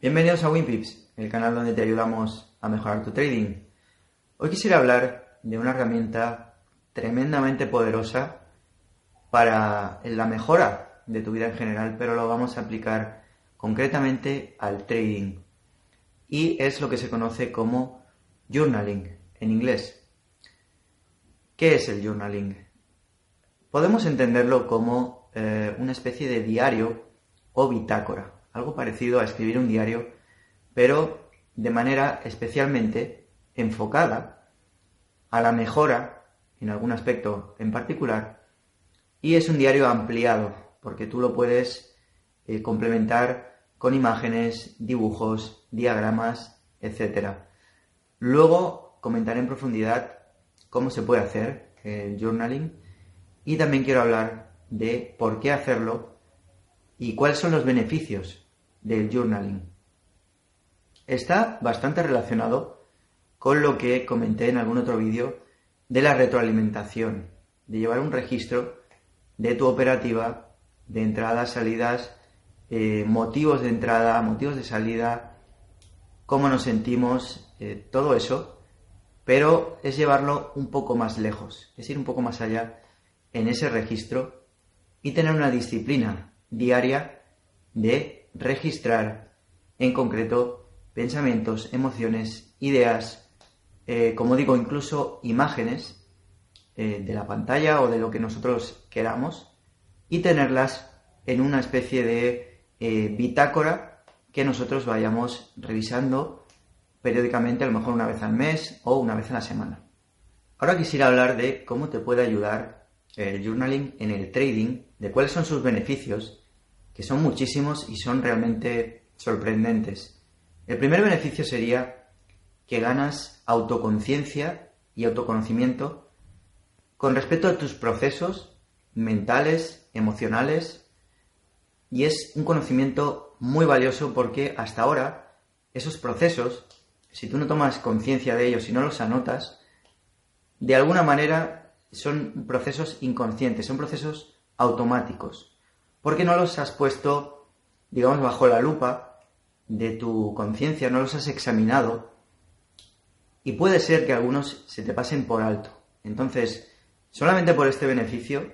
Bienvenidos a WinPips, el canal donde te ayudamos a mejorar tu trading. Hoy quisiera hablar de una herramienta tremendamente poderosa para la mejora de tu vida en general, pero lo vamos a aplicar concretamente al trading. Y es lo que se conoce como journaling en inglés. ¿Qué es el journaling? Podemos entenderlo como eh, una especie de diario o bitácora algo parecido a escribir un diario, pero de manera especialmente enfocada a la mejora en algún aspecto en particular y es un diario ampliado porque tú lo puedes eh, complementar con imágenes, dibujos, diagramas, etc. Luego comentaré en profundidad cómo se puede hacer el journaling y también quiero hablar de por qué hacerlo y cuáles son los beneficios del journaling. Está bastante relacionado con lo que comenté en algún otro vídeo de la retroalimentación, de llevar un registro de tu operativa, de entradas, salidas, eh, motivos de entrada, motivos de salida, cómo nos sentimos, eh, todo eso, pero es llevarlo un poco más lejos, es ir un poco más allá en ese registro y tener una disciplina diaria de registrar en concreto pensamientos, emociones, ideas, eh, como digo, incluso imágenes eh, de la pantalla o de lo que nosotros queramos y tenerlas en una especie de eh, bitácora que nosotros vayamos revisando periódicamente, a lo mejor una vez al mes o una vez a la semana. Ahora quisiera hablar de cómo te puede ayudar el journaling en el trading, de cuáles son sus beneficios son muchísimos y son realmente sorprendentes. El primer beneficio sería que ganas autoconciencia y autoconocimiento con respecto a tus procesos mentales, emocionales, y es un conocimiento muy valioso porque hasta ahora esos procesos, si tú no tomas conciencia de ellos, si no los anotas, de alguna manera son procesos inconscientes, son procesos automáticos porque no los has puesto, digamos, bajo la lupa de tu conciencia, no los has examinado y puede ser que algunos se te pasen por alto. Entonces, solamente por este beneficio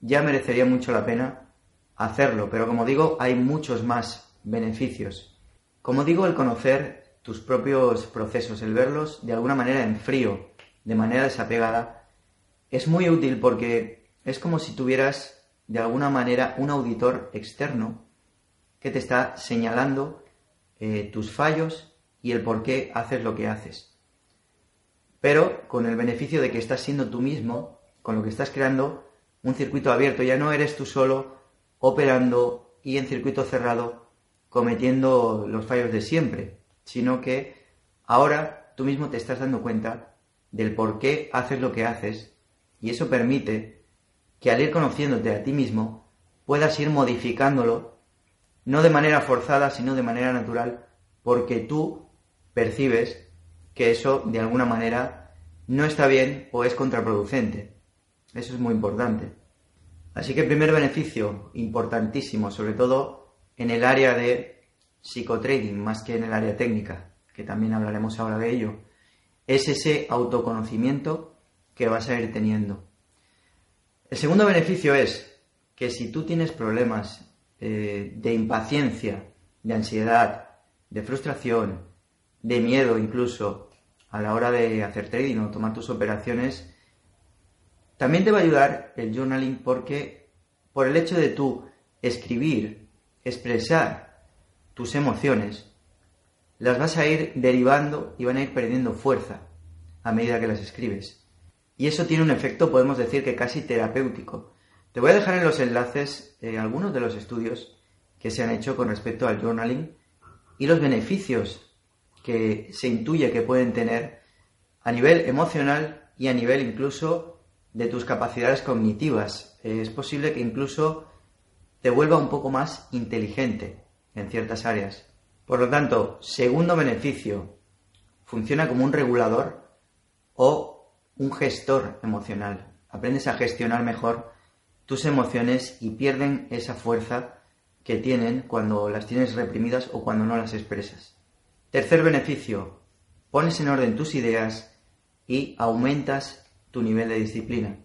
ya merecería mucho la pena hacerlo, pero como digo, hay muchos más beneficios. Como digo, el conocer tus propios procesos, el verlos de alguna manera en frío, de manera desapegada, es muy útil porque es como si tuvieras de alguna manera un auditor externo que te está señalando eh, tus fallos y el por qué haces lo que haces. Pero con el beneficio de que estás siendo tú mismo, con lo que estás creando un circuito abierto, ya no eres tú solo operando y en circuito cerrado cometiendo los fallos de siempre, sino que ahora tú mismo te estás dando cuenta del por qué haces lo que haces y eso permite que al ir conociéndote a ti mismo puedas ir modificándolo, no de manera forzada, sino de manera natural, porque tú percibes que eso de alguna manera no está bien o es contraproducente. Eso es muy importante. Así que el primer beneficio importantísimo, sobre todo en el área de psicotrading, más que en el área técnica, que también hablaremos ahora de ello, es ese autoconocimiento que vas a ir teniendo. El segundo beneficio es que si tú tienes problemas eh, de impaciencia, de ansiedad, de frustración, de miedo incluso a la hora de hacer trading o tomar tus operaciones, también te va a ayudar el journaling porque por el hecho de tú escribir, expresar tus emociones, las vas a ir derivando y van a ir perdiendo fuerza a medida que las escribes. Y eso tiene un efecto, podemos decir que casi terapéutico. Te voy a dejar en los enlaces eh, algunos de los estudios que se han hecho con respecto al journaling y los beneficios que se intuye que pueden tener a nivel emocional y a nivel incluso de tus capacidades cognitivas. es posible que incluso te vuelva un poco más inteligente en ciertas áreas. Por lo tanto, segundo beneficio, funciona como un regulador o un gestor emocional. Aprendes a gestionar mejor tus emociones y pierden esa fuerza que tienen cuando las tienes reprimidas o cuando no las expresas. Tercer beneficio, pones en orden tus ideas y aumentas tu nivel de disciplina.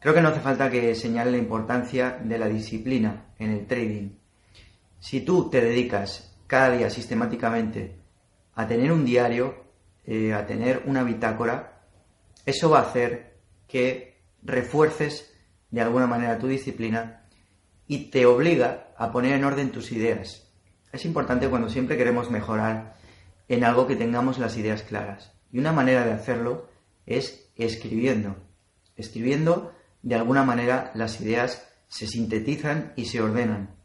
Creo que no hace falta que señale la importancia de la disciplina en el trading. Si tú te dedicas cada día sistemáticamente a tener un diario, eh, a tener una bitácora, eso va a hacer que refuerces de alguna manera tu disciplina y te obliga a poner en orden tus ideas. Es importante cuando siempre queremos mejorar en algo que tengamos las ideas claras. Y una manera de hacerlo es escribiendo. Escribiendo, de alguna manera, las ideas se sintetizan y se ordenan.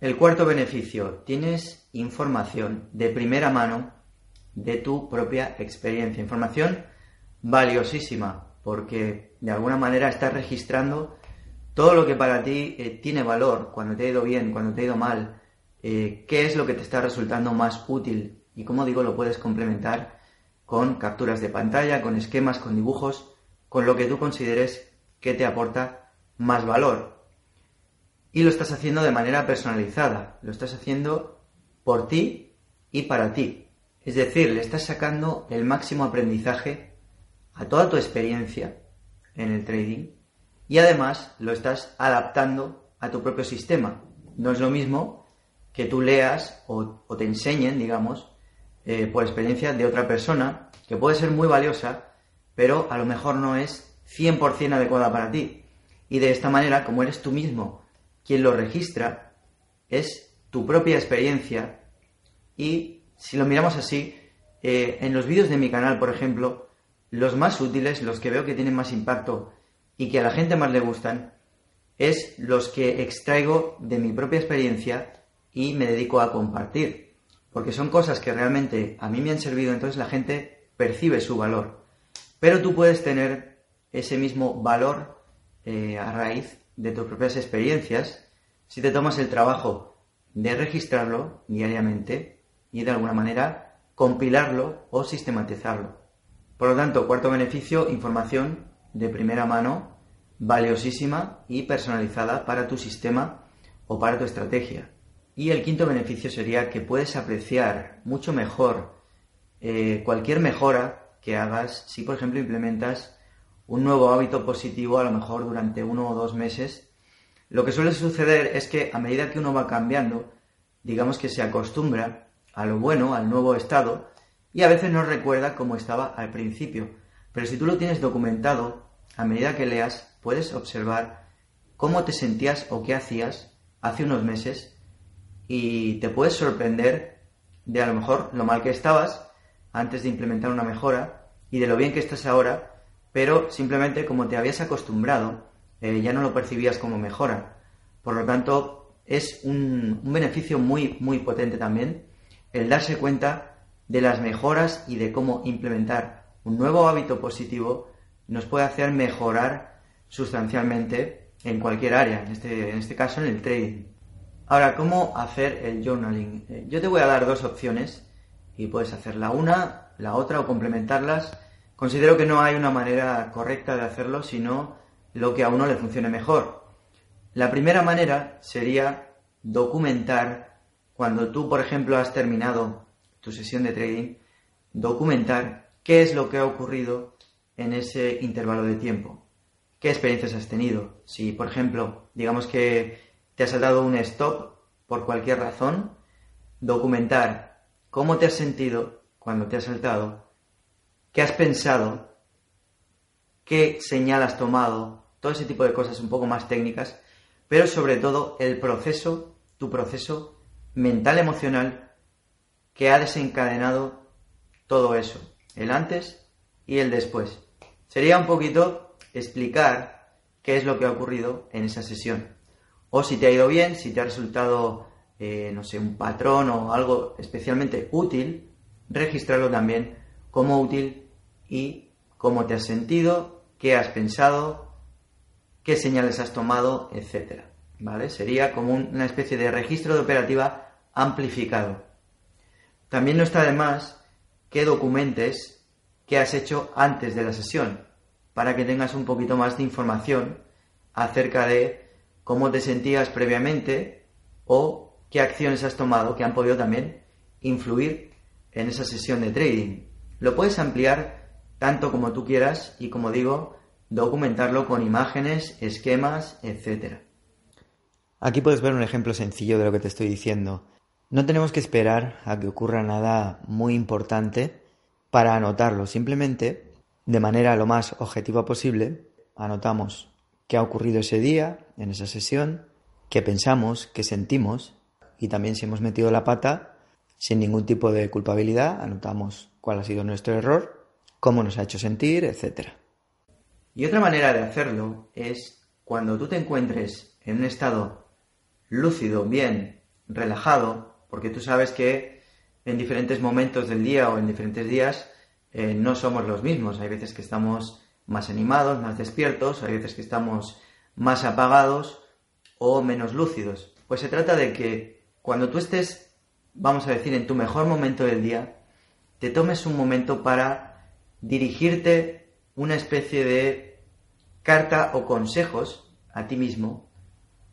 El cuarto beneficio, tienes información de primera mano de tu propia experiencia. Información valiosísima, porque de alguna manera estás registrando todo lo que para ti eh, tiene valor, cuando te ha ido bien, cuando te ha ido mal, eh, qué es lo que te está resultando más útil y como digo lo puedes complementar con capturas de pantalla, con esquemas, con dibujos, con lo que tú consideres que te aporta más valor. Y lo estás haciendo de manera personalizada, lo estás haciendo por ti y para ti. Es decir, le estás sacando el máximo aprendizaje a toda tu experiencia en el trading y además lo estás adaptando a tu propio sistema. No es lo mismo que tú leas o, te enseñen, digamos, eh, por experiencia de otra persona, que puede ser muy valiosa, pero a lo mejor no es 100% adecuada para ti. Y de esta manera, como eres tú mismo quien lo registra, es tu propia experiencia y si lo miramos así, eh, en los vídeos de mi canal, por ejemplo, los más útiles, los que veo que tienen más impacto y que a la gente más le gustan es los que extraigo de mi propia experiencia y me dedico a compartir. Porque son cosas que realmente a mí me han servido, entonces la gente percibe su valor. Pero tú puedes tener ese mismo valor eh, a raíz de tus propias experiencias si te tomas el trabajo de registrarlo diariamente y de alguna manera compilarlo o sistematizarlo. Por lo tanto, cuarto beneficio, información de primera mano, valiosísima y personalizada para tu sistema o para tu estrategia. Y el quinto beneficio sería que puedes apreciar mucho mejor eh, cualquier mejora que hagas si, por ejemplo, implementas un nuevo hábito positivo a lo mejor durante uno o dos meses. Lo que suele suceder es que a medida que uno va cambiando, digamos que se acostumbra a lo bueno, al nuevo estado, y a veces no recuerda cómo estaba al principio. Pero si tú lo tienes documentado, a medida que leas, puedes observar cómo te sentías o qué hacías hace unos meses y te puedes sorprender de a lo mejor lo mal que estabas antes de implementar una mejora y de lo bien que estás ahora, pero simplemente como te habías acostumbrado, eh, ya no lo percibías como mejora. Por lo tanto, es un, un beneficio muy, muy potente también el darse cuenta de las mejoras y de cómo implementar un nuevo hábito positivo nos puede hacer mejorar sustancialmente en cualquier área, en este, en este caso en el trading. Ahora, ¿cómo hacer el journaling? Eh, yo te voy a dar dos opciones y puedes hacer la una, la otra o complementarlas. Considero que no hay una manera correcta de hacerlo, sino lo que a uno le funcione mejor. La primera manera sería documentar cuando tú, por ejemplo, has terminado tu sesión de trading, documentar qué es lo que ha ocurrido en ese intervalo de tiempo. ¿Qué experiencias has tenido? Si, por ejemplo, digamos que te has saltado un stop por cualquier razón, documentar cómo te has sentido cuando te has saltado, qué has pensado, qué señal has tomado, todo ese tipo de cosas un poco más técnicas, pero sobre todo el proceso, tu proceso mental emocional que ha desencadenado todo eso, el antes y el después sería un poquito explicar qué es lo que ha ocurrido en esa sesión. O si te ha ido bien, si te ha resultado, eh, no sé, un patrón o algo especialmente útil, registrarlo también como útil y cómo te has sentido, qué has pensado, qué señales has tomado, etc. ¿Vale? Sería como una especie de registro de operativa amplificado. También no está de más que documentes que has hecho antes de la sesión, para que tengas un poquito más de información acerca de cómo te sentías previamente o qué acciones has tomado que han podido también influir en esa sesión de trading. Lo puedes ampliar tanto como tú quieras y como digo, documentarlo con imágenes, esquemas, etc. Aquí puedes ver un ejemplo sencillo de lo que te estoy diciendo. No tenemos que esperar a que ocurra nada muy importante para anotarlo. Simplemente, de manera lo más objetiva posible, anotamos qué ha ocurrido ese día, en esa sesión, qué pensamos, qué sentimos y también si hemos metido la pata sin ningún tipo de culpabilidad, anotamos cuál ha sido nuestro error, cómo nos ha hecho sentir, etc. Y otra manera de hacerlo es cuando tú te encuentres en un estado lúcido, bien, relajado, porque tú sabes que en diferentes momentos del día o en diferentes días eh, no somos los mismos. Hay veces que estamos más animados, más despiertos, hay veces que estamos más apagados o menos lúcidos. Pues se trata de que cuando tú estés, vamos a decir, en tu mejor momento del día, te tomes un momento para dirigirte una especie de carta o consejos a ti mismo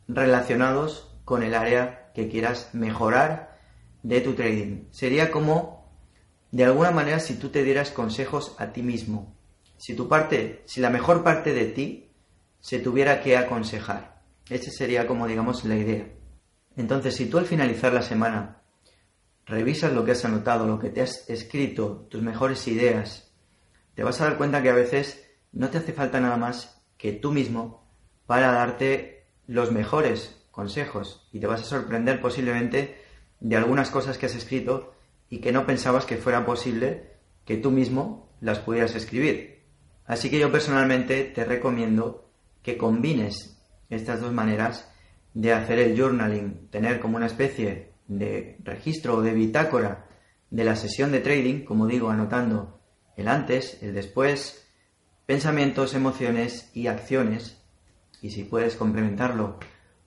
relacionados con el área que quieras mejorar de tu trading. Sería como, de alguna manera, si tú te dieras consejos a ti mismo. Si tu parte, si la mejor parte de ti se tuviera que aconsejar. Esa sería como, digamos, la idea. Entonces, si tú al finalizar la semana revisas lo que has anotado, lo que te has escrito, tus mejores ideas, te vas a dar cuenta que a veces no te hace falta nada más que tú mismo para darte los mejores consejos y te vas a sorprender posiblemente de algunas cosas que has escrito y que no pensabas que fuera posible que tú mismo las pudieras escribir. Así que yo personalmente te recomiendo que combines estas dos maneras de hacer el journaling, tener como una especie de registro o de bitácora de la sesión de trading, como digo, anotando el antes, el después, pensamientos, emociones y acciones, y si puedes complementarlo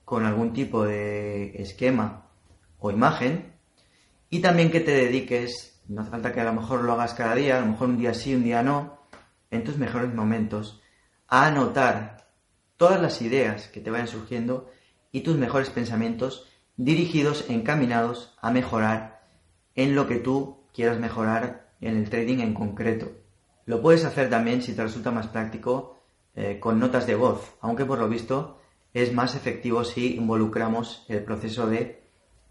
con algún tipo de esquema o imagen, y también que te dediques, no hace falta que a lo mejor lo hagas cada día, a lo mejor un día sí, un día no, en tus mejores momentos, a anotar todas las ideas que te vayan surgiendo y tus mejores pensamientos dirigidos, encaminados a mejorar en lo que tú quieras mejorar en el trading en concreto. Lo puedes hacer también, si te resulta más práctico, eh, con notas de voz, aunque por lo visto es más efectivo si involucramos el proceso de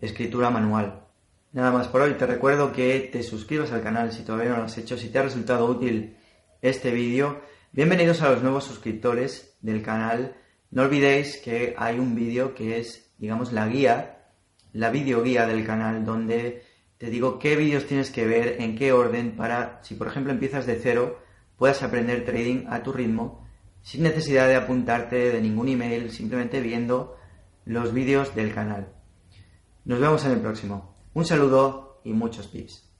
escritura manual. Nada más por hoy, te recuerdo que te suscribas al canal si todavía no lo has hecho, si te ha resultado útil este vídeo. Bienvenidos a los nuevos suscriptores del canal no olvidéis que hay un vídeo que es, digamos, la guía, la videoguía del canal, donde te digo qué vídeos tienes que ver, en qué orden, para, si por ejemplo empiezas de cero, puedas aprender trading a tu ritmo, sin necesidad de apuntarte de ningún email, simplemente viendo los vídeos del canal. Nos vemos en el próximo. Un saludo y muchos pips.